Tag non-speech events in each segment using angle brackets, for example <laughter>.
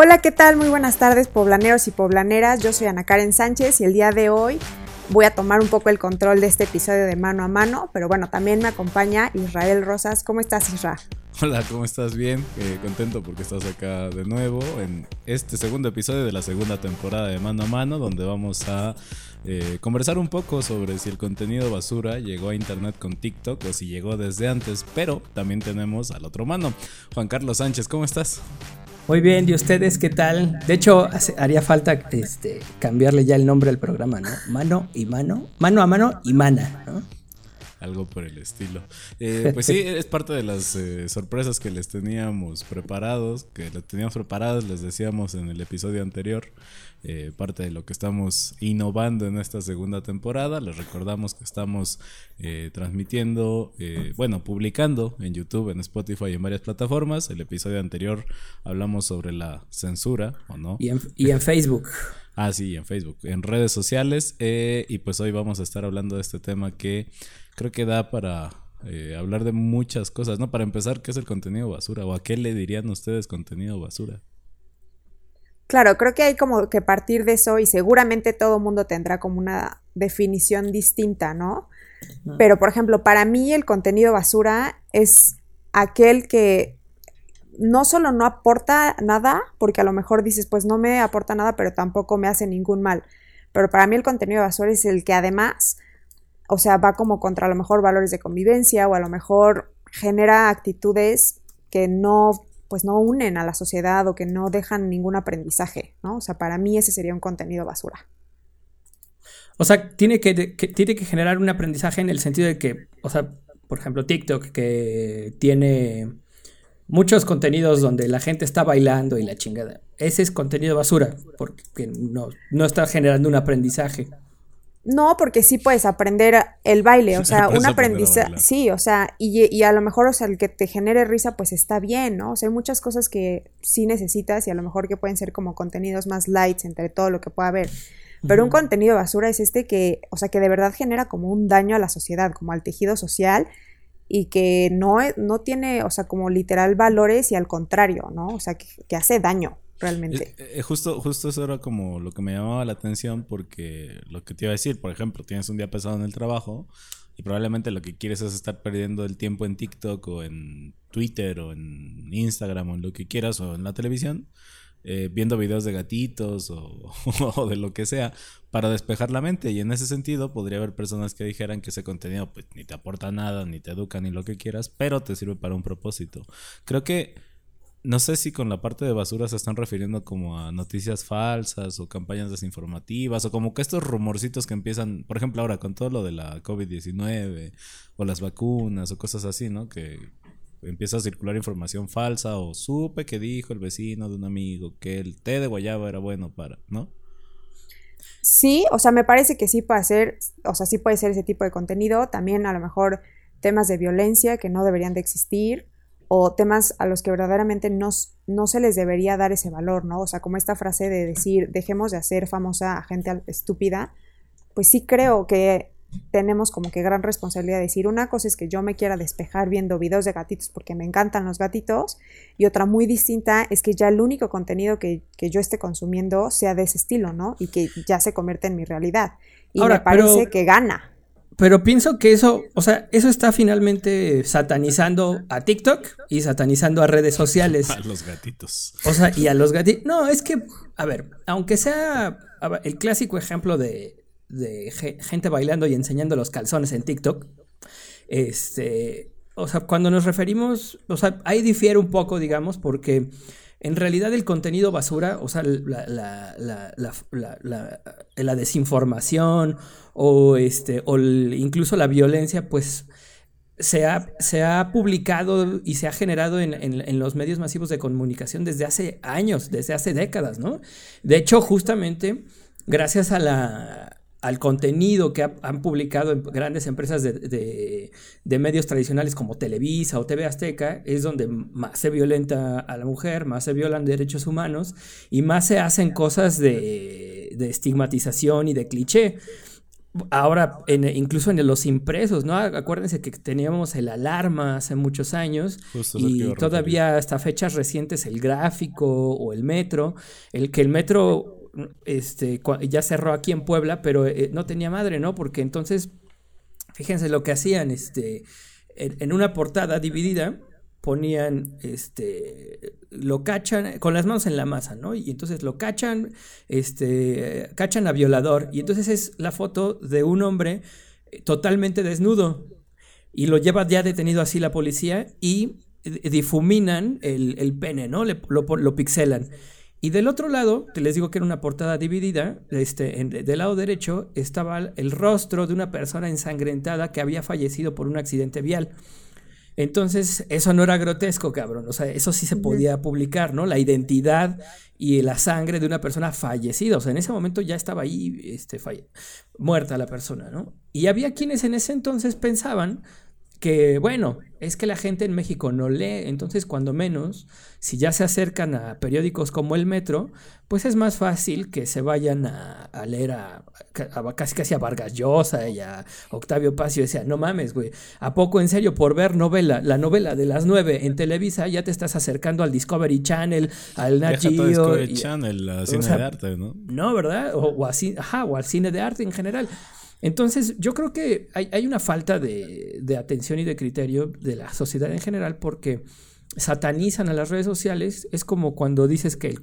Hola, ¿qué tal? Muy buenas tardes, poblaneros y poblaneras. Yo soy Ana Karen Sánchez y el día de hoy voy a tomar un poco el control de este episodio de mano a mano, pero bueno, también me acompaña Israel Rosas. ¿Cómo estás, Israel? Hola, ¿cómo estás? Bien, eh, contento porque estás acá de nuevo en este segundo episodio de la segunda temporada de Mano a Mano, donde vamos a eh, conversar un poco sobre si el contenido basura llegó a internet con TikTok o si llegó desde antes, pero también tenemos al otro mano, Juan Carlos Sánchez, ¿cómo estás? Muy bien, ¿y ustedes qué tal? De hecho, haría falta este, cambiarle ya el nombre al programa, ¿no? Mano y mano, mano a mano y mana, ¿no? Algo por el estilo. Eh, pues sí, es parte de las eh, sorpresas que les teníamos preparados, que les teníamos preparadas, les decíamos en el episodio anterior. Eh, parte de lo que estamos innovando en esta segunda temporada. Les recordamos que estamos transmitiendo, bueno, publicando en YouTube, en Spotify y en varias plataformas. El episodio anterior hablamos sobre la censura, ¿o no? Y en, y en Facebook. <laughs> Ah, sí, en Facebook, en redes sociales. y pues hoy vamos a estar hablando de este tema que creo que da para eh, hablar de muchas cosas, ¿no? Para empezar, ¿qué es el contenido basura? ¿O a qué le dirían ustedes contenido basura? Claro, creo que hay como que partir de eso y seguramente todo mundo tendrá como una definición distinta, ¿no? Pero, por ejemplo, para mí el contenido basura es aquel que no solo no aporta nada, porque a lo mejor dices, pues no me aporta nada, pero tampoco me hace ningún mal. Pero para mí el contenido basura es el que además o sea, va como contra a lo mejor valores de convivencia o a lo mejor genera actitudes que no pues no unen a la sociedad o que no dejan ningún aprendizaje, ¿no? O sea, para mí ese sería un contenido basura. O sea, tiene que, tiene que generar un aprendizaje en el sentido de que, o sea, por ejemplo, TikTok, que tiene muchos contenidos donde la gente está bailando y la chingada. Ese es contenido basura, porque no, no está generando un aprendizaje. No, porque sí puedes aprender el baile, o sea, un aprendizaje, sí, o sea, y, y, a lo mejor, o sea, el que te genere risa, pues está bien, ¿no? O sea, hay muchas cosas que sí necesitas y a lo mejor que pueden ser como contenidos más lights entre todo lo que pueda haber. Pero un contenido basura es este que, o sea, que de verdad genera como un daño a la sociedad, como al tejido social y que no, no tiene, o sea, como literal valores y al contrario, ¿no? O sea, que hace daño realmente. Eh, eh, justo, justo eso era como lo que me llamaba la atención porque lo que te iba a decir, por ejemplo, tienes un día pesado en el trabajo y probablemente lo que quieres es estar perdiendo el tiempo en TikTok o en Twitter o en Instagram o en lo que quieras o en la televisión. Eh, viendo videos de gatitos o, <laughs> o, de lo que sea para despejar la mente y en ese sentido podría haber personas que dijeran que ese contenido pues ni te aporta nada ni te educa ni lo que quieras pero te sirve para un propósito creo que no sé si con la parte de basura se están refiriendo como a noticias falsas o campañas desinformativas o como que estos rumorcitos que empiezan, por ejemplo ahora con todo lo de la COVID-19 o las vacunas o cosas así, ¿no? Que empieza a circular información falsa o supe que dijo el vecino de un amigo que el té de guayaba era bueno para, ¿no? Sí, o sea, me parece que sí puede ser, o sea, sí puede ser ese tipo de contenido, también a lo mejor temas de violencia que no deberían de existir o temas a los que verdaderamente no, no, se les debería dar ese valor, ¿no? O sea, como esta frase de decir, dejemos de hacer famosa a gente estúpida, pues sí creo que tenemos como que gran responsabilidad de decir, una cosa es que yo me quiera despejar viendo videos de gatitos porque me encantan los gatitos, y otra muy distinta es que ya el único contenido que, yo esté consumiendo sea de ese estilo, ¿no? Y que ya se convierte en mi realidad. Y me parece que gana. Pero pienso que eso, o sea, eso está finalmente satanizando a TikTok y satanizando a redes sociales. <laughs> A los gatitos. O sea, y a los gatitos. No, es que, a ver, aunque sea el clásico ejemplo de, de gente bailando y enseñando los calzones en TikTok, este, o sea, cuando nos referimos, o sea, ahí difiere un poco, digamos, porque en realidad el contenido basura, o sea, la, desinformación o, este, o incluso la violencia, pues se ha, se ha publicado y se ha generado en, en, los medios masivos de comunicación desde hace años, desde hace décadas, ¿no? De hecho, justamente, gracias a la, al contenido que han publicado grandes empresas de, medios tradicionales como Televisa o TV Azteca, es donde más se violenta a la mujer, más se violan derechos humanos y más se hacen cosas de, estigmatización y de cliché. ahora en, incluso en los impresos, ¿no? Acuérdense que teníamos el alarma hace muchos años y todavía hasta fechas recientes el gráfico o el metro, el que el metro este, ya cerró aquí en Puebla, pero eh, no tenía madre, ¿no? Porque entonces, fíjense lo que hacían, este, en una portada dividida, ponían, este, lo cachan con las manos en la masa, ¿no? Y entonces lo cachan, este, cachan a violador. Y entonces es la foto de un hombre eh, totalmente desnudo. Y lo lleva ya detenido así la policía y difuminan el, pene, ¿no? lo, lo, pixelan. Y del otro lado, que les digo que era una portada dividida, este, del lado derecho estaba el rostro de una persona ensangrentada que había fallecido por un accidente vial. Entonces, eso no era grotesco, cabrón. O sea, eso sí se podía publicar, ¿no? La identidad y la sangre de una persona fallecida. O sea, en ese momento ya estaba ahí este, muerta la persona, ¿no? Y había quienes en ese entonces pensaban que, bueno, es que la gente en México no lee, entonces cuando menos, si ya se acercan a periódicos como El Metro, pues es más fácil que se vayan a, leer a, casi casi a Vargas Llosa y a Octavio Paz y decía, no mames, güey, ¿a poco en serio por ver novela, la novela de las nueve en Televisa ya te estás acercando al Discovery Channel, al Nat Discovery Channel, al cine de arte, ¿no? No, ¿verdad? O, ajá, o al cine de arte en general. Entonces, yo creo que hay, una falta de, atención y de criterio de la sociedad en general porque satanizan a las redes sociales. Es como cuando dices que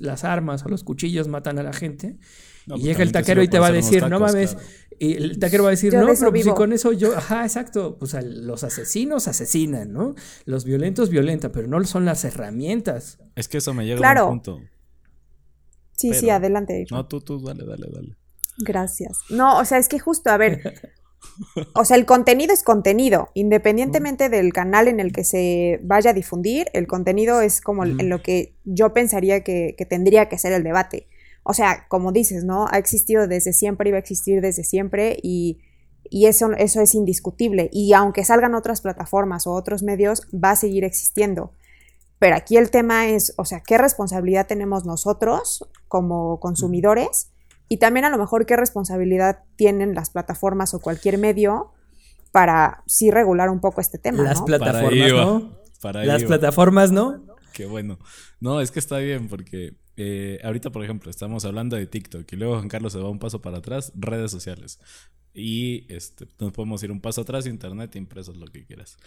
las armas o los cuchillos matan a la gente. y pues llega el taquero y te va a decir, no mames. Y el taquero va a decir, no, pero pues con eso yo, ajá, exacto. Pues los asesinos asesinan, ¿no? Los violentos violentan, pero no son las herramientas. Es que eso me llega a un punto. Sí, sí, adelante. No, tú, tú, dale, dale, dale. Gracias. No, o sea, es que justo, a ver, <laughs> o sea, el contenido es contenido, independientemente del canal en el que se vaya a difundir, el contenido es como en lo que yo pensaría que, tendría que ser el debate. O sea, como dices, ¿no? Ha existido desde siempre, iba a existir desde siempre y, y eso, eso es indiscutible. Y aunque salgan otras plataformas o otros medios, va a seguir existiendo. Pero aquí el tema es, o sea, ¿qué responsabilidad tenemos nosotros como consumidores? Y también a lo mejor qué responsabilidad tienen las plataformas o cualquier medio para sí regular un poco este tema. Las plataformas, ¿no? las plataformas, ¿no? Qué bueno. No, es que está bien porque eh, ahorita, por ejemplo, estamos hablando de TikTok y luego Juan Carlos se va un paso para atrás, redes sociales. Y este, nos podemos ir un paso atrás, internet, impresos, lo que quieras.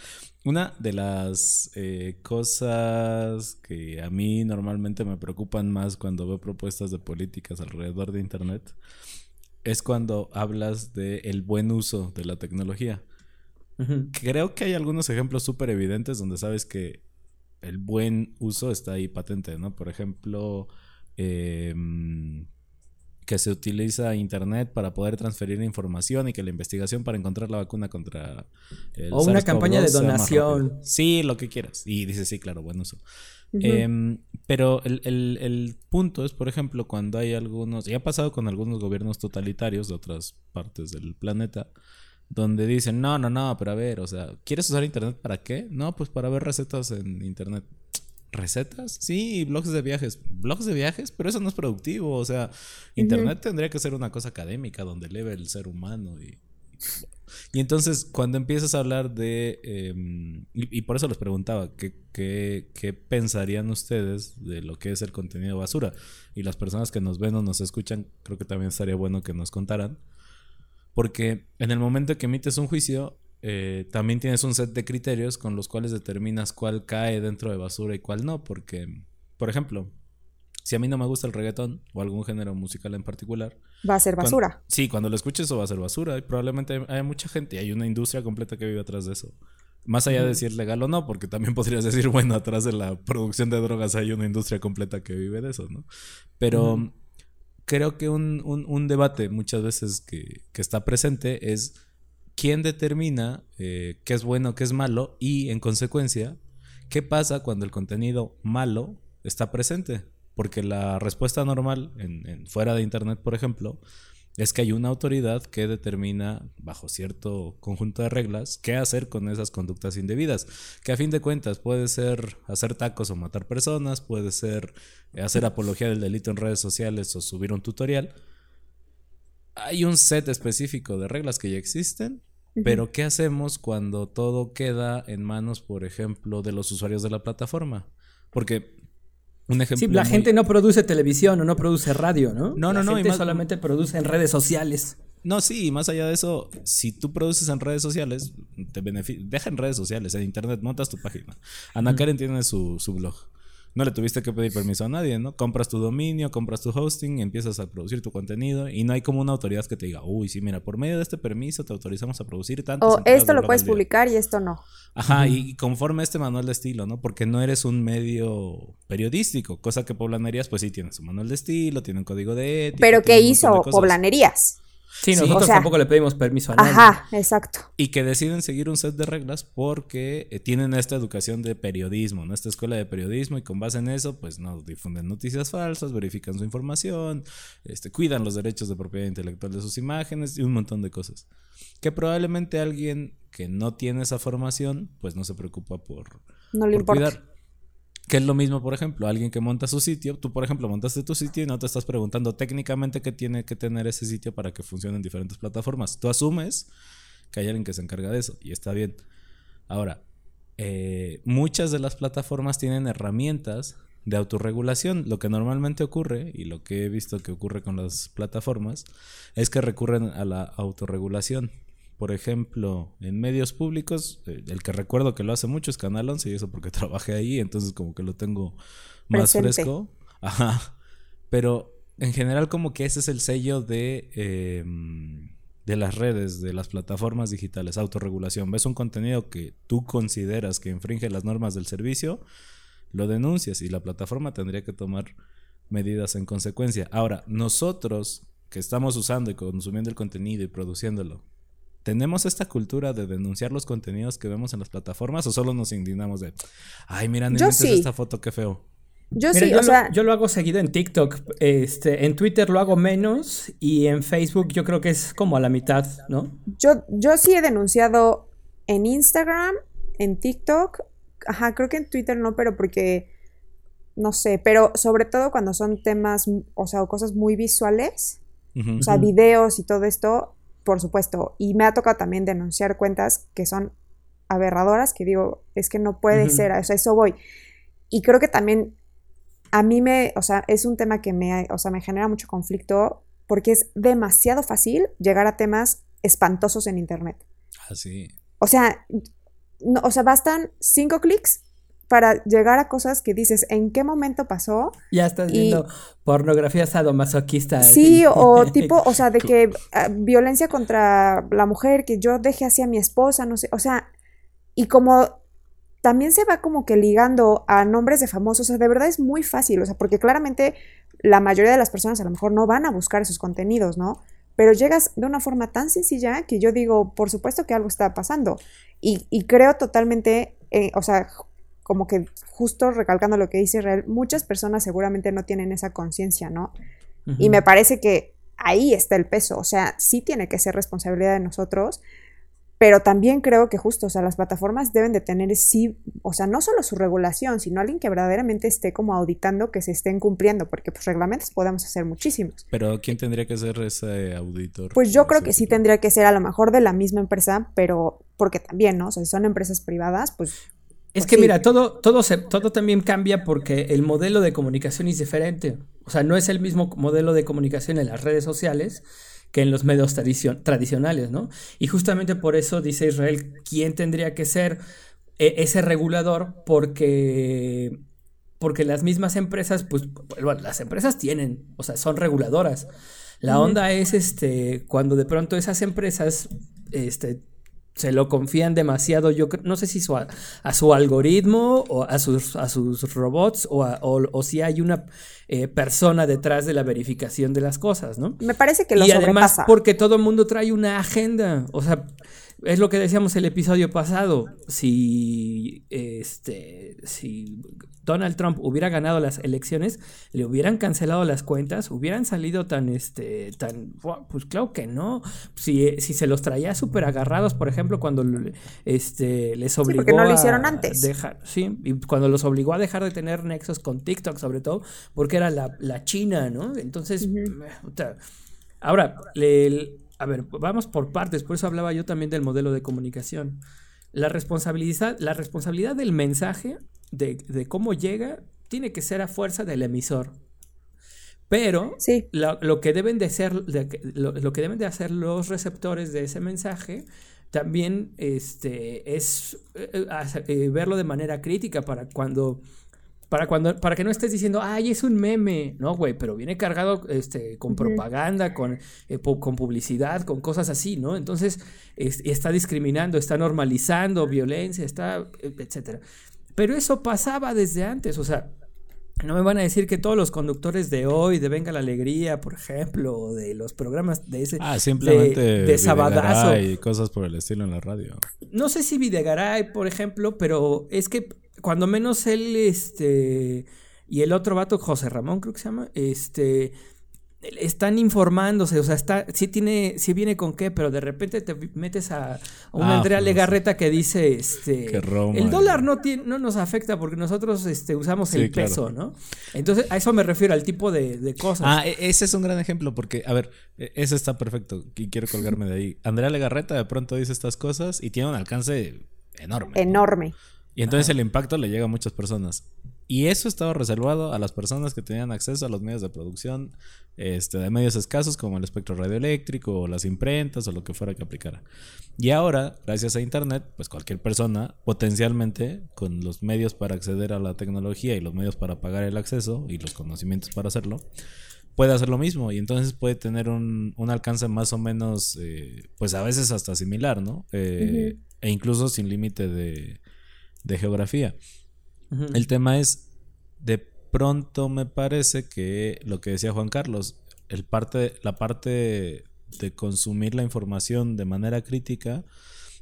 Una de las eh, cosas que a mí normalmente me preocupan más cuando veo propuestas de políticas alrededor de internet es cuando hablas del el buen uso de la tecnología. Creo que hay algunos ejemplos súper evidentes donde sabes que el buen uso está ahí patente, ¿no? Por ejemplo, eh, que se utiliza Internet para poder transferir información y que la investigación para encontrar la vacuna contra el O una campaña de donación. Sí, lo que quieras. Y dice, sí, claro, buen uso. Em, pero el, el, punto es, por ejemplo, cuando hay algunos, y ha pasado con algunos gobiernos totalitarios de otras partes del planeta, donde dicen, no, no, no, pero a ver, o sea, ¿quieres usar Internet para qué? No, pues para ver recetas en Internet. ¿Recetas? Sí, blogs de viajes. Blogs de viajes, pero eso no es productivo. O sea, Internet tendría que ser una cosa académica donde eleve el ser humano. Y, y entonces, cuando empiezas a hablar de. Em, y, por eso les preguntaba, ¿qué, ¿qué, qué, pensarían ustedes de lo que es el contenido basura? Y las personas que nos ven o nos escuchan, creo que también estaría bueno que nos contaran. Porque en el momento que emites un juicio, eh, también tienes un set de criterios con los cuales determinas cuál cae dentro de basura y cuál no, porque, por ejemplo, si a mí no me gusta el reggaetón o algún género musical en particular, va a ser basura. sí, cuando lo escuches eso va a ser basura y probablemente hay, mucha gente y hay una industria completa que vive atrás de eso. Más allá de es legal o no, porque también <laughs> podrías decir, bueno, atrás de la producción de drogas hay una industria completa que vive de eso, ¿no? Pero creo que un, un, debate muchas veces que, que está presente es quién determina eh, qué es bueno, qué es malo y en consecuencia, qué pasa cuando el contenido malo está presente. Porque la respuesta normal, en, fuera de Internet, por ejemplo, es que hay una autoridad que determina, bajo cierto conjunto de reglas, qué hacer con esas conductas indebidas. Que a fin de cuentas puede ser hacer tacos o matar personas, puede ser hacer apología del delito en redes sociales o subir un tutorial hay un set específico de reglas que ya existen, pero ¿qué hacemos cuando todo queda en manos, por ejemplo, de los usuarios de la plataforma? Porque un ejemplo. Sí, la gente no produce televisión o no produce radio, ¿no? No, no, la no. Gente solamente produce en redes sociales. No, sí, y más allá de eso, si tú produces en redes sociales, te deja en redes sociales, en internet, montas tu página. Ana Karen tiene su, su blog no le tuviste que pedir permiso a nadie, ¿no? Compras tu dominio, compras tu hosting, empiezas a producir tu contenido y no hay como una autoridad que te diga, uy, sí, mira, por medio de este permiso te autorizamos a producir tanto. O esto lo puedes publicar y esto no. Ajá, y conforme este manual de estilo, ¿no? Porque no eres un medio periodístico, cosa que Poblanerías, pues sí, tiene su manual de estilo, tiene un código de ética. Pero ¿qué hizo Poblanerías? Sí, nosotros tampoco le pedimos permiso a nadie. Ajá, exacto. Y que deciden seguir un set de reglas porque eh, tienen esta educación de periodismo, ¿no? Esta escuela de periodismo y con base en eso, pues no difunden noticias falsas, verifican su información, este, cuidan los derechos de propiedad intelectual de sus imágenes y un montón de cosas. Que probablemente alguien que no tiene esa formación, pues no se preocupa por, no le importa. cuidar. Que es lo mismo, por ejemplo, alguien que monta su sitio, tú por ejemplo montaste tu sitio y no te estás preguntando técnicamente qué tiene que tener ese sitio para que funcione en diferentes plataformas. Tú asumes que hay alguien que se encarga de eso y está bien. Ahora, eh, muchas de las plataformas tienen herramientas de autorregulación. Lo que normalmente ocurre, y lo que he visto que ocurre con las plataformas, es que recurren a la autorregulación por ejemplo, en medios públicos, eh, el que recuerdo que lo hace mucho es Canal 11 y eso porque <laughs> trabajé ahí, entonces como que lo tengo más fresco. Ajá. Pero en general como que ese es el sello de, em, de las redes, de las plataformas digitales, autorregulación. Ves un contenido que tú consideras que infringe las normas del servicio, lo denuncias y la plataforma tendría que tomar medidas en consecuencia. Ahora, nosotros que estamos usando y consumiendo el contenido y produciéndolo, ¿Tenemos esta cultura de denunciar los contenidos que vemos en las plataformas o solo nos indignamos de, ay, mira, no esta foto, qué feo? Yo sí, o sea. yo lo hago seguido en TikTok. Este, en Twitter lo hago menos y en Facebook yo creo que es como a la mitad, ¿no? Yo, yo sí he denunciado en Instagram, en TikTok. Ajá, creo que en Twitter no, pero porque. No sé, pero sobre todo cuando son temas, o sea, cosas muy visuales. o sea, videos y todo esto por supuesto. Y me ha tocado también denunciar cuentas que son aberradoras, que digo, es que no puede ser, o sea, eso voy. Y creo que también a mí me, o sea, es un tema que me, o sea, me genera mucho conflicto porque es demasiado fácil llegar a temas espantosos en Internet. Así. Ah, o sea, no, o sea, bastan cinco clics para llegar a cosas que dices, ¿en qué momento pasó? Ya estás viendo pornografía sadomasoquista. Sí, <laughs> o <laughs> tipo, o sea, de que ah, violencia contra la mujer, que yo deje así a mi esposa, no sé, o sea, y como también se va como que ligando a nombres de famosos, o sea, de verdad es muy fácil, o sea, porque claramente la mayoría de las personas a lo mejor no van a buscar esos contenidos, ¿no? Pero llegas de una forma tan sencilla que yo digo, por supuesto que algo está pasando. Y, y creo totalmente, eh, o sea, como que justo recalcando lo que dice Israel, muchas personas seguramente no tienen esa conciencia, ¿no? Y me parece que ahí está el peso, o sea, sí tiene que ser responsabilidad de nosotros, pero también creo que justo, o sea, las plataformas deben de tener, sí, o sea, no solo su regulación, sino alguien que verdaderamente esté como auditando que se estén cumpliendo, porque pues reglamentos podemos hacer muchísimos. Pero ¿quién tendría que ser ese auditor? Pues yo creo que sí tendría que ser a lo mejor de la misma empresa, pero porque también, ¿no? O sea, si son empresas privadas, pues es que mira, todo, todo, se, todo también cambia porque el modelo de comunicación es diferente. O sea, no es el mismo modelo de comunicación en las redes sociales que en los medios tradicionales, ¿no? Y justamente por eso dice Israel, ¿quién tendría que ser e, ese regulador? Porque, porque las mismas empresas, pues, bueno, las empresas tienen, o sea, son reguladoras. La onda es, este, cuando de pronto esas empresas, este, se lo confían demasiado, yo no sé si a, su algoritmo o a sus, a sus robots o, o, si hay una eh, persona detrás de la verificación de las cosas, ¿no? Me parece que lo Y además porque todo el mundo trae una agenda, o sea, es lo que decíamos el episodio pasado, si este si Donald Trump hubiera ganado las elecciones, le hubieran cancelado las cuentas, hubieran salido tan, este, tan, pues claro que no. Si, si se los traía súper agarrados, por ejemplo, cuando este, les obligó sí, no lo hicieron antes. dejar, sí, y cuando los obligó a dejar de tener nexos con TikTok, sobre todo, porque era la, China, ¿no? Entonces, Ahora, el- a ver, vamos por partes, por eso hablaba yo también del modelo de comunicación. La responsabilidad, la responsabilidad del mensaje, de, de cómo llega, tiene que ser a fuerza del emisor. Pero Sí. lo, lo que deben de ser, de lo, lo que deben de hacer los receptores de ese mensaje también este, es eh, eh, eh, verlo de manera crítica para cuando, para cuando, para que no estés diciendo, ay, es un meme, no, güey, pero viene cargado este, con propaganda, con, eh, pu- con publicidad, con cosas así, ¿no? Entonces, es- está discriminando, está normalizando violencia, está, eh, etcétera. Pero eso pasaba desde antes, o sea, no me van a decir que todos los conductores de hoy, de Venga la Alegría, por ejemplo, o de los programas de ese. Ah, simplemente de, de Sabadazo. y cosas por el estilo en la radio. No sé si Videgaray, por ejemplo, pero es que cuando menos él, este. Y el otro vato, José Ramón, creo que se llama, este. Están informándose, o sea, está, sí tiene, sí viene con qué, pero de repente te metes a, a una Ah, Andrea pues, Legarreta que dice, este, Que Roma el dólar no tiene, no nos afecta porque nosotros, este, usamos Sí, el claro. peso, ¿no? Entonces, a eso me refiero, al tipo de, de cosas. Ah, e- ese es un gran ejemplo porque, a ver, e- ese está perfecto y quiero colgarme de ahí. Andrea Legarreta de pronto dice estas cosas y tiene un alcance enorme. ¿no? Y entonces el impacto le llega a muchas personas. Y eso estaba reservado a las personas que tenían acceso a los medios de producción este, de medios escasos como el espectro radioeléctrico o las imprentas o lo que fuera que aplicara. Y ahora, gracias a Internet, pues cualquier persona potencialmente con los medios para acceder a la tecnología y los medios para pagar el acceso y los conocimientos para hacerlo, puede hacer lo mismo y entonces puede tener un, un alcance más o menos, eh, pues a veces hasta similar, ¿no? Eh. E incluso sin límite de, de geografía. El tema es, de pronto me parece que lo que decía Juan Carlos, el parte, la parte de consumir la información de manera crítica,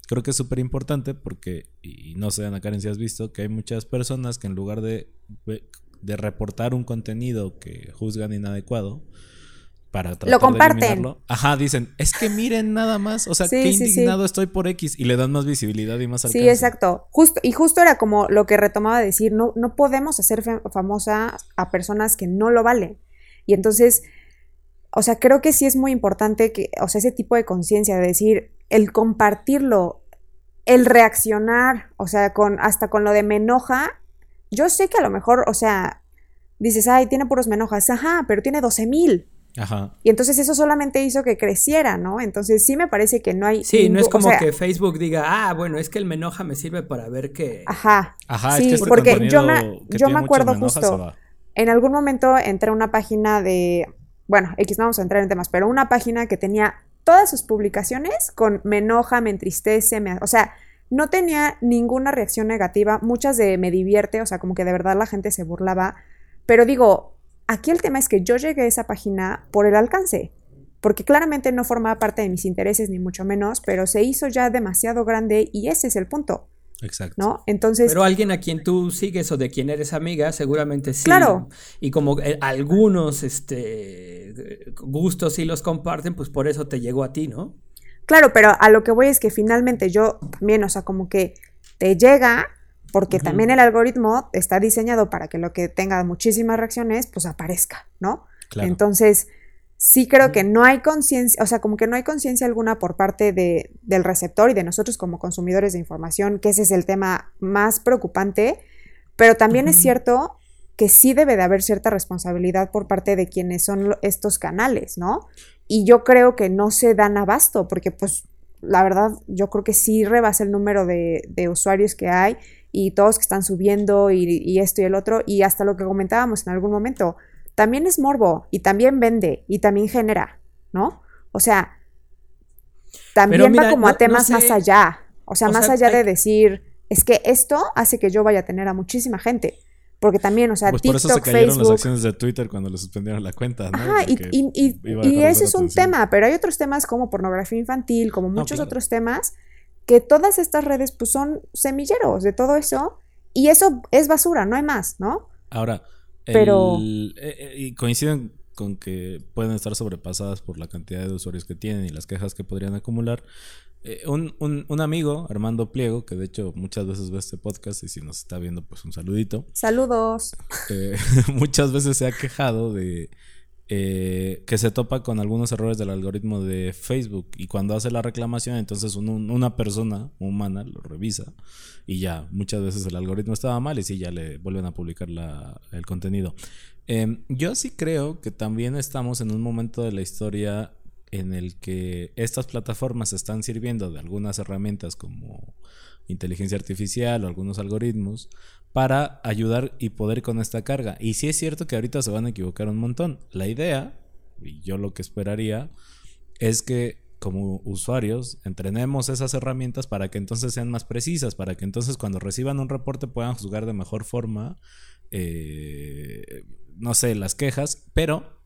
creo que es súper importante porque, y no sé, Ana Karen, si has visto, que hay muchas personas que en lugar de, de reportar un contenido que juzgan inadecuado, para tratar de comparten. eliminarlo, ajá, dicen, es que miren nada más, o sea, Sí, qué sí, sí. indignado estoy por X, y le dan más visibilidad y más alcance. Sí, exacto. Justo, y justo era como lo que retomaba de decir, no, no podemos hacer fa- famosa a personas que no lo valen. Y entonces, o sea, creo que sí es muy importante que, o sea, ese tipo de conciencia de decir, el compartirlo, el reaccionar, o sea, con, hasta con lo de me enoja, yo sé que a lo mejor, o sea, dices, ay, tiene puros me enojas, ajá, pero tiene 12 mil. Ajá. Y entonces eso solamente hizo que creciera, ¿no? Entonces sí me parece que no hay... Sí, no es o como sea, que Facebook diga, ah, bueno, es que el me enoja me sirve para ver que... Ajá. Ajá, Sí, es que este porque yo me- que yo me acuerdo justo. En algún momento entré a una página de, bueno, X no vamos a entrar en temas, pero una página que tenía todas sus publicaciones con me enoja, me entristece, me, o sea, no tenía ninguna reacción negativa, muchas de me divierte, o sea, como que de verdad la gente se burlaba, pero digo, aquí el tema es que yo llegué a esa página por el alcance, porque claramente no formaba parte de mis intereses ni mucho menos, pero se hizo ya demasiado grande y ese es el punto, Exacto. ¿no? Entonces, Pero alguien a quien tú sigues o de quien eres amiga, seguramente sí. Claro. Y como eh, algunos este, gustos sí los comparten, pues por eso te llegó a ti, ¿no? Claro, pero a lo que voy es que finalmente yo también, o sea, como que te llega, porque también el algoritmo está diseñado para que lo que tenga muchísimas reacciones, pues aparezca, ¿no? Claro. Entonces, sí creo que no hay conciencia, o sea, como que no hay conciencia alguna por parte de, del receptor y de nosotros como consumidores de información, que ese es el tema más preocupante, pero también es cierto que sí debe de haber cierta responsabilidad por parte de quienes son estos canales, ¿no? Y yo creo que no se dan abasto, porque pues la verdad yo creo que sí rebasa el número de, de usuarios que hay y todos que están subiendo y, y esto y el otro, y hasta lo que comentábamos en algún momento, también es morbo y también vende y también genera, ¿no? O sea, también mira, va como no- a temas no más allá, o sea, O más sea, allá hay- de decir, es que esto hace que yo vaya a tener a muchísima gente, porque también, o sea, pues por TikTok, eso se cayeron las acciones de Twitter cuando le suspendieron la cuenta, ¿no? Ajá, y, Porque y- ese es un atención. tema, pero hay otros temas como pornografía infantil, como muchos claro. otros temas, que todas estas redes pues son semilleros de todo eso, y eso es basura, no hay más, ¿no? Ahora, Pero- el- eh, eh, y coinciden con que pueden estar sobrepasadas por la cantidad de usuarios que tienen y las quejas que podrían acumular. Eh, un, un- un amigo, Armando Pliego, que de hecho muchas veces ve este podcast y si nos está viendo, pues un saludito. Saludos. eh, <laughs> muchas veces se ha quejado de eh, que se topa con algunos errores del algoritmo de Facebook y cuando hace la reclamación entonces una persona humana lo revisa y ya muchas veces el algoritmo estaba mal y sí ya le vuelven a publicar el contenido. Em, yo sí creo que también estamos en un momento de la historia en el que estas plataformas están sirviendo de algunas herramientas como inteligencia artificial o algunos algoritmos para ayudar y poder con esta carga. Y sí es cierto que ahorita se van a equivocar un montón. La idea, y yo lo que esperaría, es que como usuarios entrenemos esas herramientas para que entonces sean más precisas, para que entonces cuando reciban un reporte puedan juzgar de mejor forma, eh, no sé, las quejas, pero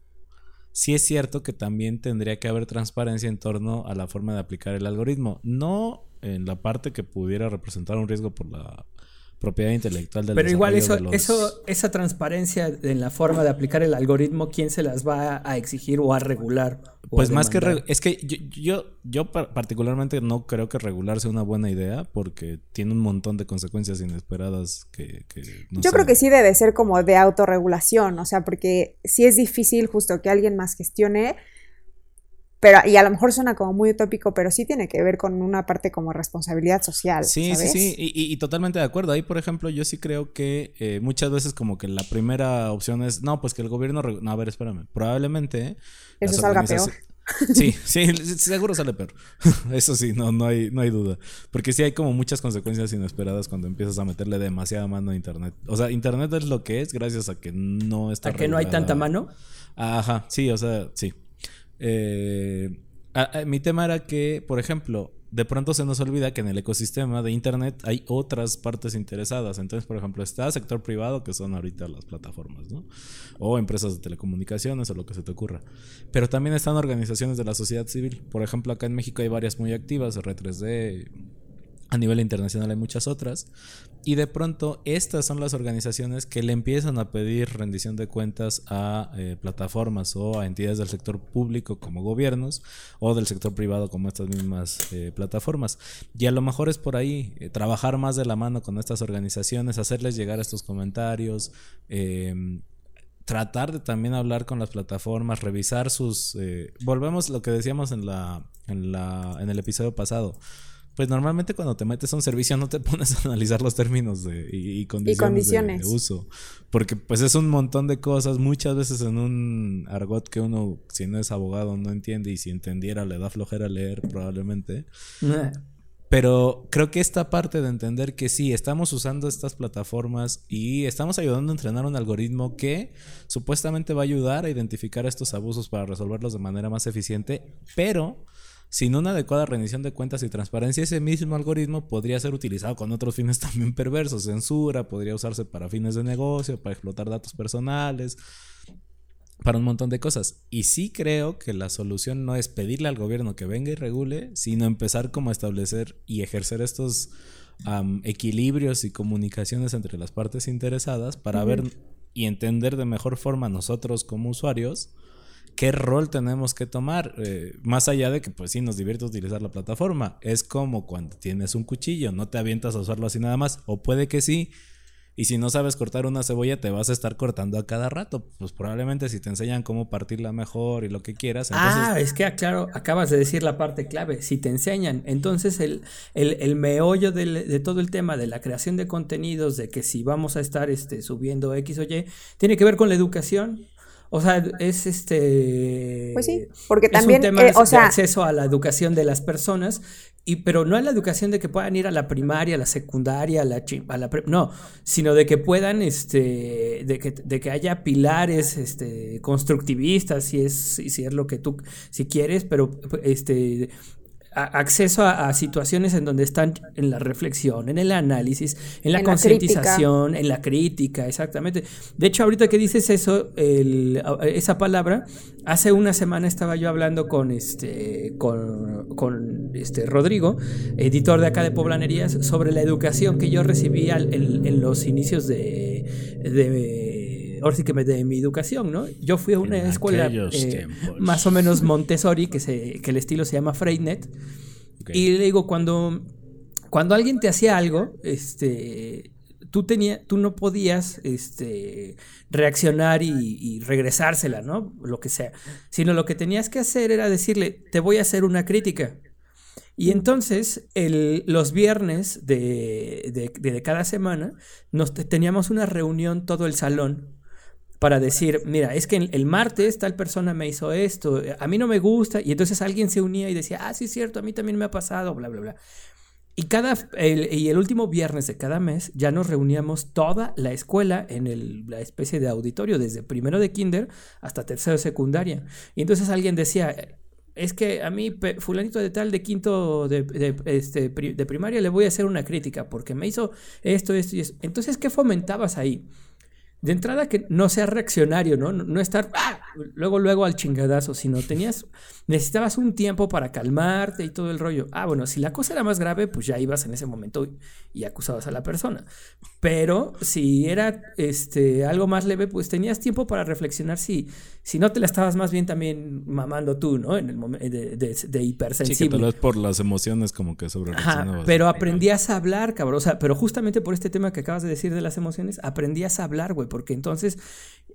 sí es cierto que también tendría que haber transparencia en torno a la forma de aplicar el algoritmo. No en la parte que pudiera representar un riesgo por la propiedad intelectual del Pero igual eso, eso, esa transparencia en la forma de aplicar el algoritmo, ¿quién se las va a exigir o a regular? pues más que es que yo, yo, yo, particularmente no creo que regular sea una buena idea porque tiene un montón de consecuencias inesperadas que, yo creo que sí debe ser como de autorregulación, o sea, porque si es difícil justo que alguien más gestione pero, y a lo mejor suena como muy utópico, pero sí tiene que ver con una parte como responsabilidad social. Sí, sí, sí, y, totalmente de acuerdo. Ahí, por ejemplo, yo sí creo que eh, muchas veces como que la primera opción es, no, pues que el gobierno... No, a ver, espérame. Probablemente... Eso salga peor. <laughs> Sí, sí, seguro sale peor. <laughs> Eso sí, no, no, hay, no hay duda. Porque sí hay como muchas consecuencias inesperadas cuando empiezas a meterle demasiada mano a Internet. O sea, Internet es lo que es gracias a que no está... ¿A que no hay tanta mano? Ajá, sí, o sea, sí. Eh, mi tema era que, por ejemplo, de pronto se nos olvida que en el ecosistema de Internet hay otras partes interesadas. Entonces, por ejemplo, está sector privado, que son ahorita las plataformas, ¿no? O empresas de telecomunicaciones o lo que se te ocurra. Pero también están organizaciones de la sociedad civil. Por ejemplo, acá en México hay varias muy activas, R3D, a nivel internacional hay muchas otras. Y de pronto estas son las organizaciones que le empiezan a pedir rendición de cuentas a eh, plataformas o a entidades del sector público como gobiernos o del sector privado como estas mismas eh, plataformas. Y a lo mejor es por ahí eh, trabajar más de la mano con estas organizaciones, hacerles llegar estos comentarios, em, tratar de también hablar con las plataformas, revisar sus... volvemos a lo que decíamos en, la, en, la, en el episodio pasado pues normalmente cuando te metes a un servicio no te <laughs> pones a analizar los términos de, y, condiciones, De, uso. Porque pues es un montón de cosas, muchas veces en un argot que uno, si no es abogado, no entiende y si entendiera le da flojera leer probablemente. <laughs> Pero creo que esta parte de entender que sí, estamos usando estas plataformas y estamos ayudando a entrenar un algoritmo que supuestamente va a ayudar a identificar estos abusos para resolverlos de manera más eficiente, pero sin una adecuada rendición de cuentas y transparencia, ese mismo algoritmo podría ser utilizado con otros fines <laughs> también perversos, censura, podría usarse para fines de negocio, para explotar datos personales, para un montón de cosas. Y sí creo que la solución no es pedirle al gobierno que venga y regule, sino empezar como a establecer y ejercer estos equilibrios y comunicaciones entre las partes interesadas para ver y entender de mejor forma nosotros como usuarios qué rol tenemos que tomar, eh, más allá de que pues sí nos divierte utilizar la plataforma. Es como cuando tienes un cuchillo, no te avientas a usarlo así nada más, o puede que sí. Y si no sabes cortar una cebolla, te vas a estar cortando a cada rato. Pues probablemente si te enseñan cómo partirla mejor y lo que quieras. Ah, es que claro, acabas de decir la parte clave. Si te enseñan, entonces el, el, meollo de todo el tema de la creación de contenidos, de que si vamos a estar este, subiendo X o Y, tiene que ver con la educación. O sea, es este. Pues sí, porque también. Es un tema eh, de acceso a la educación de las personas, y, pero no a la educación de que puedan ir a la primaria, a la secundaria, a la, a la no, sino de que puedan, este, de que, de que haya pilares este, constructivistas, si es, si es lo que tú, si quieres, pero este, acceso a, situaciones en donde están en la reflexión, en el análisis, en la concientización, en la crítica, exactamente. De hecho, ahorita que dices eso, esa palabra, hace una semana estaba yo hablando con este, con, este Rodrigo, editor de acá de Poblanerías, sobre la educación que yo recibí en, los inicios de ahora sí que me de mi educación, ¿no? Yo fui a una escuela eh, más o menos Montessori, que, se, que el estilo se llama Freinet. Y le digo, cuando, cuando alguien te hacía algo, este, tú, tenía, tú no podías este, reaccionar y, regresársela, ¿no? Lo que sea. Sino lo que tenías que hacer era decirle, te voy a hacer una crítica. Y entonces, el, los viernes de, de, cada semana, nos teníamos una reunión todo el salón para decir, mira, es que el martes tal persona me hizo esto, a mí no me gusta, y entonces alguien se unía y decía, ah, sí es cierto, a mí también me ha pasado, bla, bla, bla. Y, cada, el, y el último viernes de cada mes ya nos reuníamos toda la escuela en la especie de auditorio, desde primero de kinder hasta tercero de secundaria. Y entonces alguien decía, es que a mí, fulanito de tal, de quinto de, de, este, de primaria, le voy a hacer una crítica porque me hizo esto, esto y eso. Entonces, ¿qué fomentabas ahí? De entrada que no sea reaccionario, ¿no? No, estar ¡ah! luego, luego al chingadazo, sino tenías, necesitabas un tiempo para calmarte y todo el rollo. Ah, bueno, si la cosa era más grave, pues ya ibas en ese momento y, acusabas a la persona. Pero si era este, algo más leve, pues tenías tiempo para reflexionar si, si no te la estabas más bien también mamando tú, ¿no? En el momento de, de, hipersensible. Sí, que tal vez por las emociones como que sobre Pero aprendías a hablar, cabrón. O sea, pero justamente por este tema que acabas de decir de las emociones, aprendías a hablar, güey porque entonces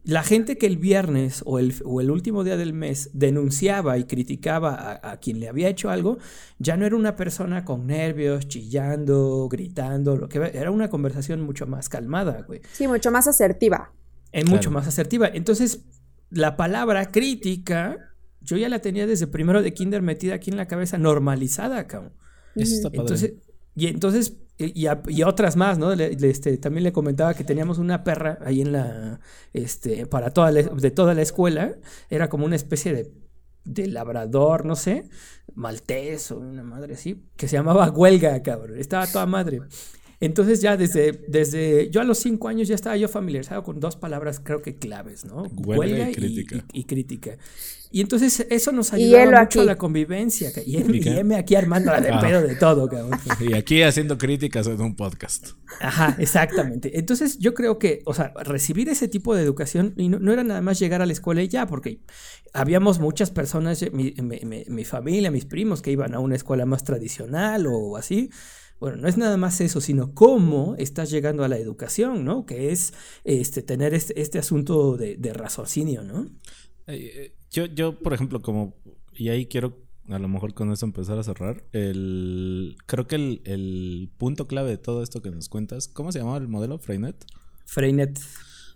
la gente que el viernes o el, o el último día del mes denunciaba y criticaba a, quien le había hecho algo, ya no era una persona con nervios, chillando, gritando, lo que era una conversación mucho más calmada, güey. Sí, mucho más asertiva. Es mucho más asertiva. Entonces, la palabra crítica, yo ya la tenía desde primero de kinder metida aquí en la cabeza, normalizada, cabrón. Eso está padre. Entonces, y entonces y, y, otras más, ¿no? este, también le comentaba que teníamos una perra ahí en la, este, para toda de toda la escuela, era como una especie de, de labrador, no sé, maltés o una madre así, que se llamaba Huelga, cabrón, estaba toda madre. Entonces ya desde, desde, yo a los cinco años ya estaba yo familiarizado con dos palabras creo que claves, ¿no? Huelga, y, crítica. y, crítica. Y entonces eso nos ayudaba mucho a la convivencia. Y, M, aquí armando la de ah. pedo de todo, cabrón. Y aquí haciendo críticas en un podcast. Ajá, exactamente. Entonces yo creo que, o sea, recibir ese tipo de educación y no, era nada más llegar a la escuela y ya, porque habíamos muchas personas, mi, mi familia, mis primos, que iban a una escuela más tradicional o así. Bueno, no es nada más eso, sino cómo estás llegando a la educación, ¿no? Que es este, tener este, este asunto de, de raciocinio, ¿no? Eh, eh, yo, yo, por ejemplo, como, y ahí quiero a lo mejor con eso empezar a cerrar, el, creo que el, el punto clave de todo esto que nos cuentas, ¿cómo se llamaba el modelo? Freinet. Freinet.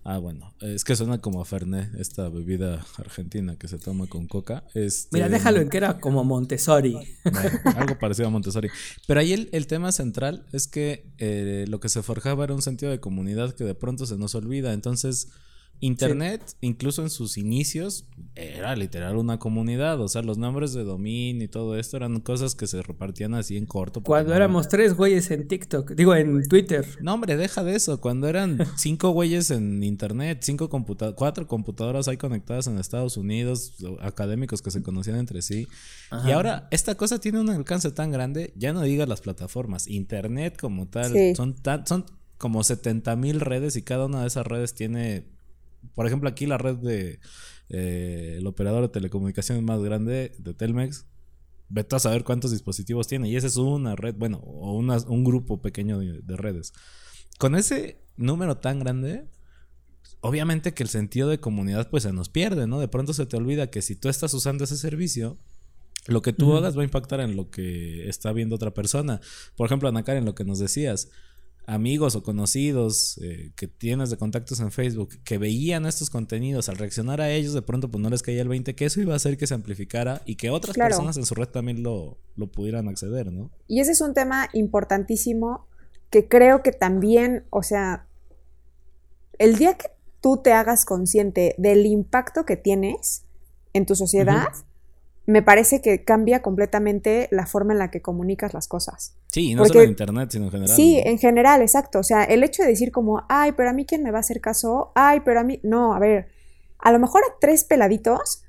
Ah, bueno, es que suena como a Fernet, esta bebida argentina que se toma con coca. Este, Mira, déjalo en que era como Montessori. algo parecido a Montessori. Pero ahí el, el tema central es que eh, lo que se forjaba era un sentido de comunidad que de pronto se nos olvida. Entonces, Internet, incluso en sus inicios, era literal una comunidad. O sea, los nombres de dominio y todo esto eran cosas que se repartían así en corto. Cuando éramos tres güeyes en TikTok, digo en Twitter. No, hombre, deja de eso. Cuando eran <laughs> cinco güeyes en Internet, cinco computadoras, cuatro computadoras ahí conectadas en Estados Unidos, académicos que se conocían entre sí. Y ahora esta cosa tiene un alcance tan grande, ya no digas las plataformas, Internet como tal, son, tan, son como 70 mil redes y cada una de esas redes tiene por ejemplo, aquí la red de eh, el operador de telecomunicaciones más grande de Telmex, vete a saber cuántos dispositivos tiene. Y esa es una red, bueno, o un grupo pequeño de, redes. Con ese número tan grande, obviamente que el sentido de comunidad pues se nos pierde, ¿no? De pronto se te olvida que si tú estás usando ese servicio, lo que tú hagas va a impactar en lo que está viendo otra persona. Por ejemplo, Ana Karen, lo que nos decías, amigos o conocidos eh, que tienes de contactos en Facebook que veían estos contenidos, al reaccionar a ellos, de pronto pues no les caía el 20, que eso iba a hacer que se amplificara y que otras personas en su red también lo, lo pudieran acceder, ¿no? Y ese es un tema importantísimo que creo que también, o sea, el día que tú te hagas consciente del impacto que tienes en tu sociedad, me parece que cambia completamente la forma en la que comunicas las cosas. Sí, no solo en internet, sino en general. Sí, en general, exacto. O sea, el hecho de decir como, ay, pero a mí quién me va a hacer caso, ay, pero a mí, no, a ver, a lo mejor a tres peladitos,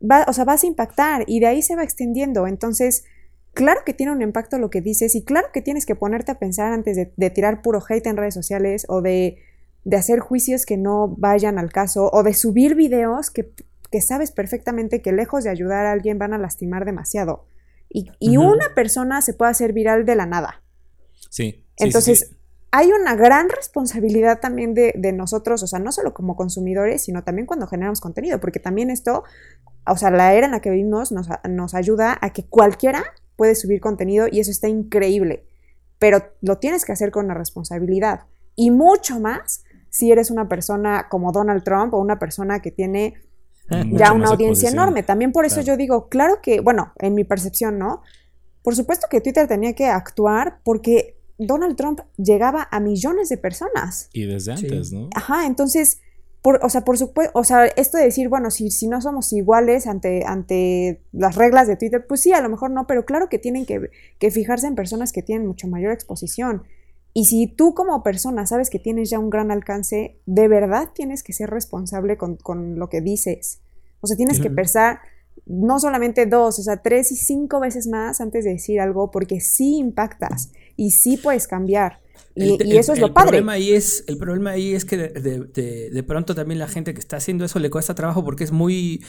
va, o sea, vas a impactar y de ahí se va extendiendo. Entonces, claro que tiene un impacto lo que dices y claro que tienes que ponerte a pensar antes de, de tirar puro hate en redes sociales o de, de hacer juicios que no vayan al caso o de subir videos que que sabes perfectamente que lejos de ayudar a alguien van a lastimar demasiado. Y, una persona se puede hacer viral de la nada. Sí. Entonces, hay una gran responsabilidad también de, de, nosotros, o sea, no solo como consumidores, sino también cuando generamos contenido, porque también esto, o sea, la era en la que vivimos nos, nos ayuda a que cualquiera puede subir contenido y eso está increíble, pero lo tienes que hacer con una responsabilidad y mucho más si eres una persona como Donald Trump o una persona que tiene ya una audiencia enorme. También por eso yo digo, claro que, bueno, en mi percepción, ¿no? Por supuesto que Twitter tenía que actuar porque Donald Trump llegaba a millones de personas. Y desde antes, ¿no? Ajá, entonces, por, o sea, por supuesto, o sea, esto de decir, bueno, si, si no somos iguales ante, ante las reglas de Twitter, pues sí, a lo mejor no, pero claro que tienen que, que fijarse en personas que tienen mucho mayor exposición. Y si tú como persona sabes que tienes ya un gran alcance, de verdad tienes que ser responsable con, con lo que dices. O sea, tienes que pensar no solamente dos, o sea, tres y cinco veces más antes de decir algo, porque sí impactas y sí puedes cambiar. Y, eso es lo padre. Problema ahí es, el problema ahí es que de, pronto también la gente que está haciendo eso le cuesta trabajo porque es muy,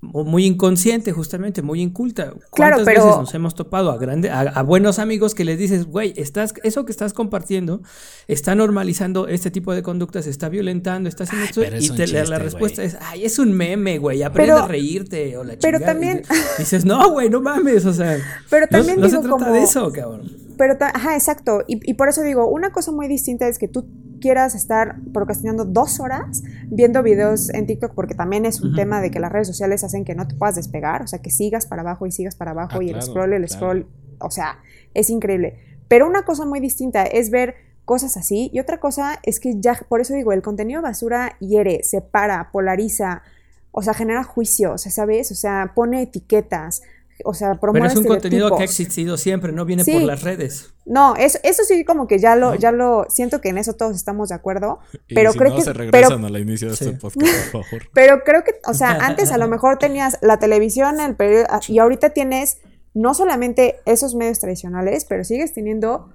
muy inconsciente, justamente, muy inculta. ¿Cuántas veces nos hemos topado a, grande, a, buenos amigos que les dices, güey, estás, eso que estás compartiendo está normalizando este tipo de conductas, está violentando, está haciendo esto, y la respuesta es, ay, es un meme, güey, aprende a reírte o la Pero también... dices, no, güey, no mames, o sea, <laughs> pero también no, se trata de eso, cabrón. Pero, ajá, exacto. Y, por eso digo, una cosa muy distinta es que tú quieras estar procrastinando dos horas viendo videos en TikTok, porque también es un tema de que las redes sociales hacen que no te puedas despegar, o sea, que sigas para abajo y sigas para abajo ah, y el scroll, el scroll, o sea, es increíble. Pero una cosa muy distinta es ver cosas así y otra cosa es que ya, por eso digo, el contenido basura hiere, separa, polariza, o sea, genera juicio, o sea, ¿sabes? O sea, pone etiquetas, o sea, promueve Pero es un contenido que ha existido siempre, no viene por las redes. No, eso, eso sí como que ya lo, ya lo, siento que en eso todos estamos de acuerdo. Pero creo que. se regresan a la inicio de este podcast, por favor. <laughs> Pero creo que, o sea, <laughs> antes a lo mejor tenías la televisión, el periódico, y ahorita tienes no solamente esos medios tradicionales, pero sigues teniendo,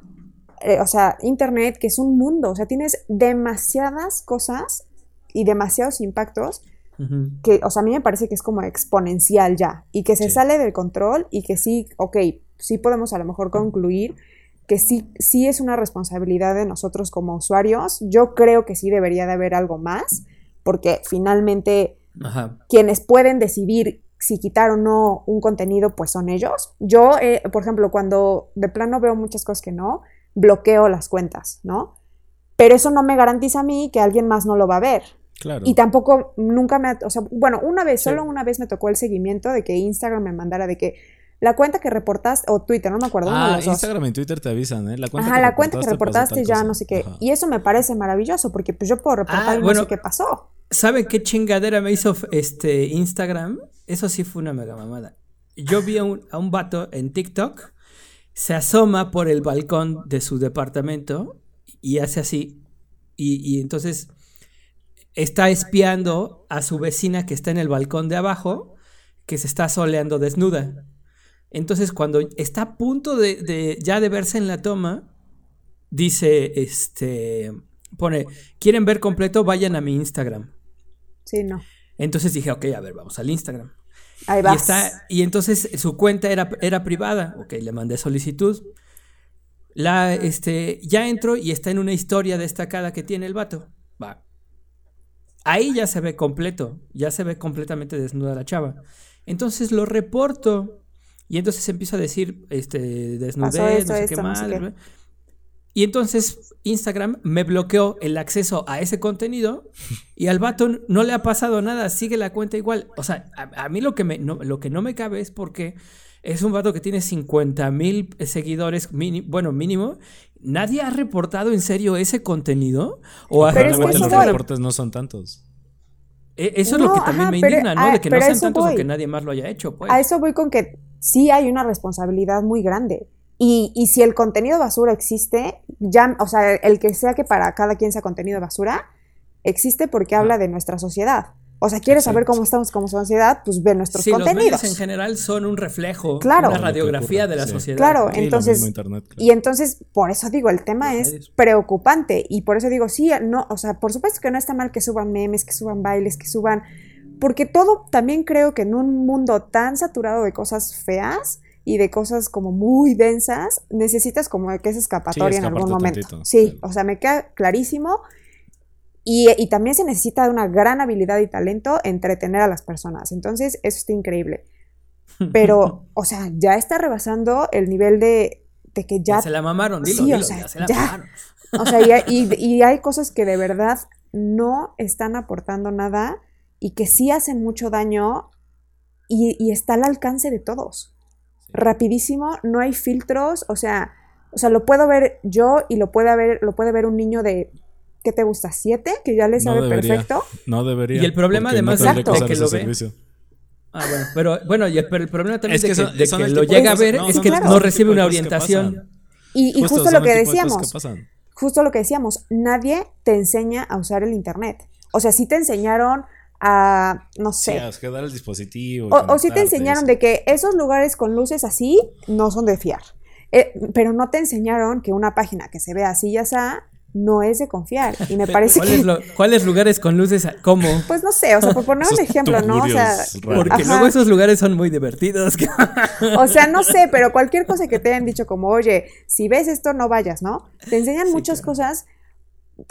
eh, o sea, internet, que es un mundo. O sea, tienes demasiadas cosas y demasiados impactos que, o sea, a mí me parece que es como exponencial ya y que se sale del control y que sí, ok, sí podemos a lo mejor concluir que sí, sí es una responsabilidad de nosotros como usuarios. Yo creo que sí debería de haber algo más, porque finalmente quienes pueden decidir si quitar o no un contenido, pues son ellos. Yo, eh, por ejemplo, cuando de plano veo muchas cosas que no, bloqueo las cuentas, ¿no? Pero eso no me garantiza a mí que alguien más no lo va a ver. Y tampoco, nunca me, o sea, bueno, una vez, solo una vez me tocó el seguimiento de que Instagram me mandara de que la cuenta que reportaste, o Twitter, no me acuerdo. Ah, Instagram y Twitter te avisan, ¿eh? La cuenta Ajá, que la cuenta que reportaste ya no sé qué. Y eso me parece maravilloso, porque pues yo puedo reportar ah, y no sé qué pasó. ¿Sabe qué chingadera me hizo este Instagram? Eso sí fue una mega mamada. Yo vi a un, a un vato en TikTok, se asoma por el balcón de su departamento y hace así. Y, y entonces está espiando a su vecina que está en el balcón de abajo, que se está soleando desnuda. Entonces, cuando está a punto de, ya de verse en la toma, dice, este, pone, ¿quieren ver completo? Vayan a mi Instagram. Sí, no. Entonces dije, ok, a ver, vamos al Instagram. Ahí va. Y, está, y entonces su cuenta era, era privada. Ok, le mandé solicitud. La, este, ya entro y está en una historia destacada que tiene el vato. Va. Ahí ya se ve completo, ya se ve completamente desnuda la chava. Entonces lo reporto y entonces empiezo a decir, este, desnudez, no sé qué más. Y entonces Instagram me bloqueó el acceso a ese contenido y al vato no le ha pasado nada, sigue la cuenta igual. O sea, a, mí lo que, me, no, lo que no me cabe es porque es un vato que tiene 50 mil seguidores, bueno, mínimo. ¿Nadie ha reportado en serio ese contenido? ¿O Pero los reportes no son tantos. E, eso es lo que también me indigna, ¿no? de que no sean tantos o que nadie más lo haya hecho, pues. A eso voy con que sí hay una responsabilidad muy grande. Y, y si el contenido basura existe, ya, o sea, el que sea que para cada quien sea contenido basura, existe porque habla de nuestra sociedad. O sea, quieres saber cómo estamos como sociedad, pues ve nuestros contenidos. Los medios en general son un reflejo, claro. una radiografía de la sociedad. Claro, entonces y entonces por eso digo, el tema es preocupante y por eso digo, sí, no, o sea, por supuesto que no está mal que suban memes, que suban bailes, que suban porque todo también creo que en un mundo tan saturado de cosas feas, y de cosas como muy densas, necesitas como que esa escapatoria en algún momento. tantito, sí, claro. o sea, me queda clarísimo. Y, y también se necesita de una gran habilidad y talento entretener a las personas. Entonces, eso está increíble. Pero, <laughs> o sea, ya está rebasando el nivel de, de que Ya ya se la mamaron, dilo, Sí, o dilo, sea, ya se la ya. mamaron. <laughs> O sea, y, hay- y- y hay cosas que de verdad no están aportando nada y que sí hacen mucho daño y, y está al alcance de todos. Rapidísimo, no hay filtros, o sea, o sea, lo puedo ver yo y lo puede ver, lo puede ver un niño de ¿qué te gusta? ¿Siete? Que ya le No sabe debería. perfecto. No debería. Y el problema, además, no de que lo ve. servicio. Ah, bueno, pero bueno, y el, pero el problema también Es de que que, son- de son que lo llega a ver no, es que no recibe una que orientación. Y, y justo, lo que decíamos, que pasan. justo lo que decíamos, nadie te enseña a usar el Internet. O sea, sí te enseñaron a, no sé, Sí, a quedar el dispositivo. O, o sí te enseñaron de que esos lugares con luces así no son de fiar. Eh, pero no te enseñaron que una página que se ve así y así no es de confiar. Y me <laughs> parece ¿Cuáles, que, lo- ¿Cuáles lugares con luces? ¿Cómo? pues no sé, o sea, por poner un ejemplo, ¿no? O sea. Porque Ajá. luego esos lugares son muy divertidos. <laughs> o sea, no sé, pero cualquier cosa que te hayan dicho como, oye, si ves esto, no vayas, ¿no? Te enseñan Sí, muchas claro. cosas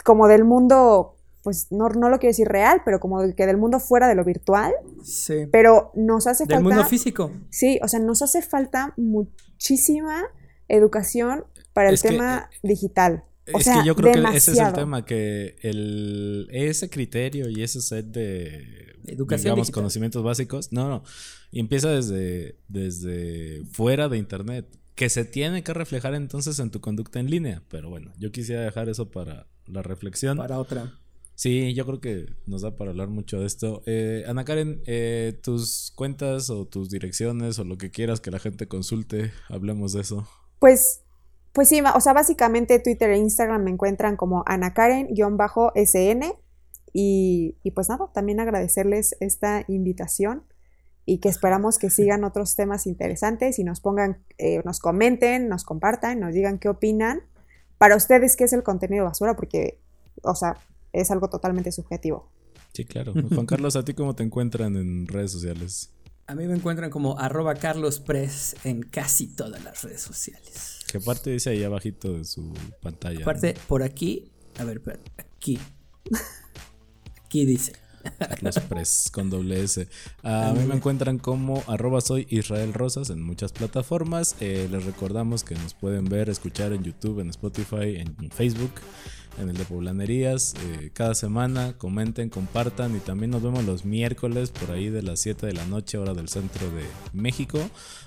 como del mundo, pues no, no lo quiero decir real, pero como de que del mundo fuera de lo virtual, sí. pero nos hace Del falta... mundo físico. Sí, o sea, nos hace falta muchísima educación para el Es que, tema digital. O es sea, que yo creo que ese es el tema, que el, ese criterio y ese set de Educación digamos, digital. conocimientos básicos, no, no, y empieza desde, desde fuera de internet, que se tiene que reflejar entonces en tu conducta en línea, pero bueno, yo quisiera dejar eso para la reflexión. Para otra. Sí, yo creo que nos da para hablar mucho de esto. Eh, Ana Karen, eh, tus cuentas o tus direcciones o lo que quieras que la gente consulte, hablemos de eso. Pues, pues sí, o sea, básicamente Twitter e Instagram me encuentran como anakaren-sn y, y pues nada, también agradecerles esta invitación y que esperamos que sigan <laughs> otros temas interesantes y nos pongan, eh, nos comenten, nos compartan, nos digan qué opinan. Para ustedes, ¿qué es el contenido basura? Porque, o sea, es algo totalmente subjetivo. Sí, claro. <laughs> Juan Carlos, ¿a ti cómo te encuentran en redes sociales? A mí me encuentran como arroba carlospress en casi todas las redes sociales. Que aparte dice ahí abajito de su pantalla. ¿no? Aparte, por aquí, a ver, espera, aquí. <laughs> Aquí dice. Carlos Press con doble S. A mí me encuentran como arroba soy Israel Rosas en muchas plataformas. Eh, les recordamos que nos pueden ver, escuchar en YouTube, en Spotify, en Facebook, en el de Poblanerías. eh, cada semana comenten, compartan y también nos vemos los miércoles por ahí de las 7 de la noche, hora del centro de México,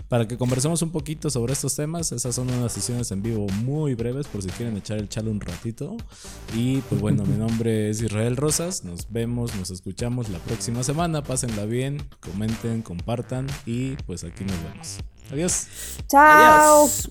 para que conversemos un poquito sobre estos temas. Esas son unas sesiones en vivo muy breves por si quieren echar el chalo un ratito. Y pues bueno, mi nombre es Israel Rosas. Nos vemos, nos escuchamos la próxima semana. Pásenla bien, comenten, compartan y pues aquí nos vemos. Adiós. ¡Chao! Adiós.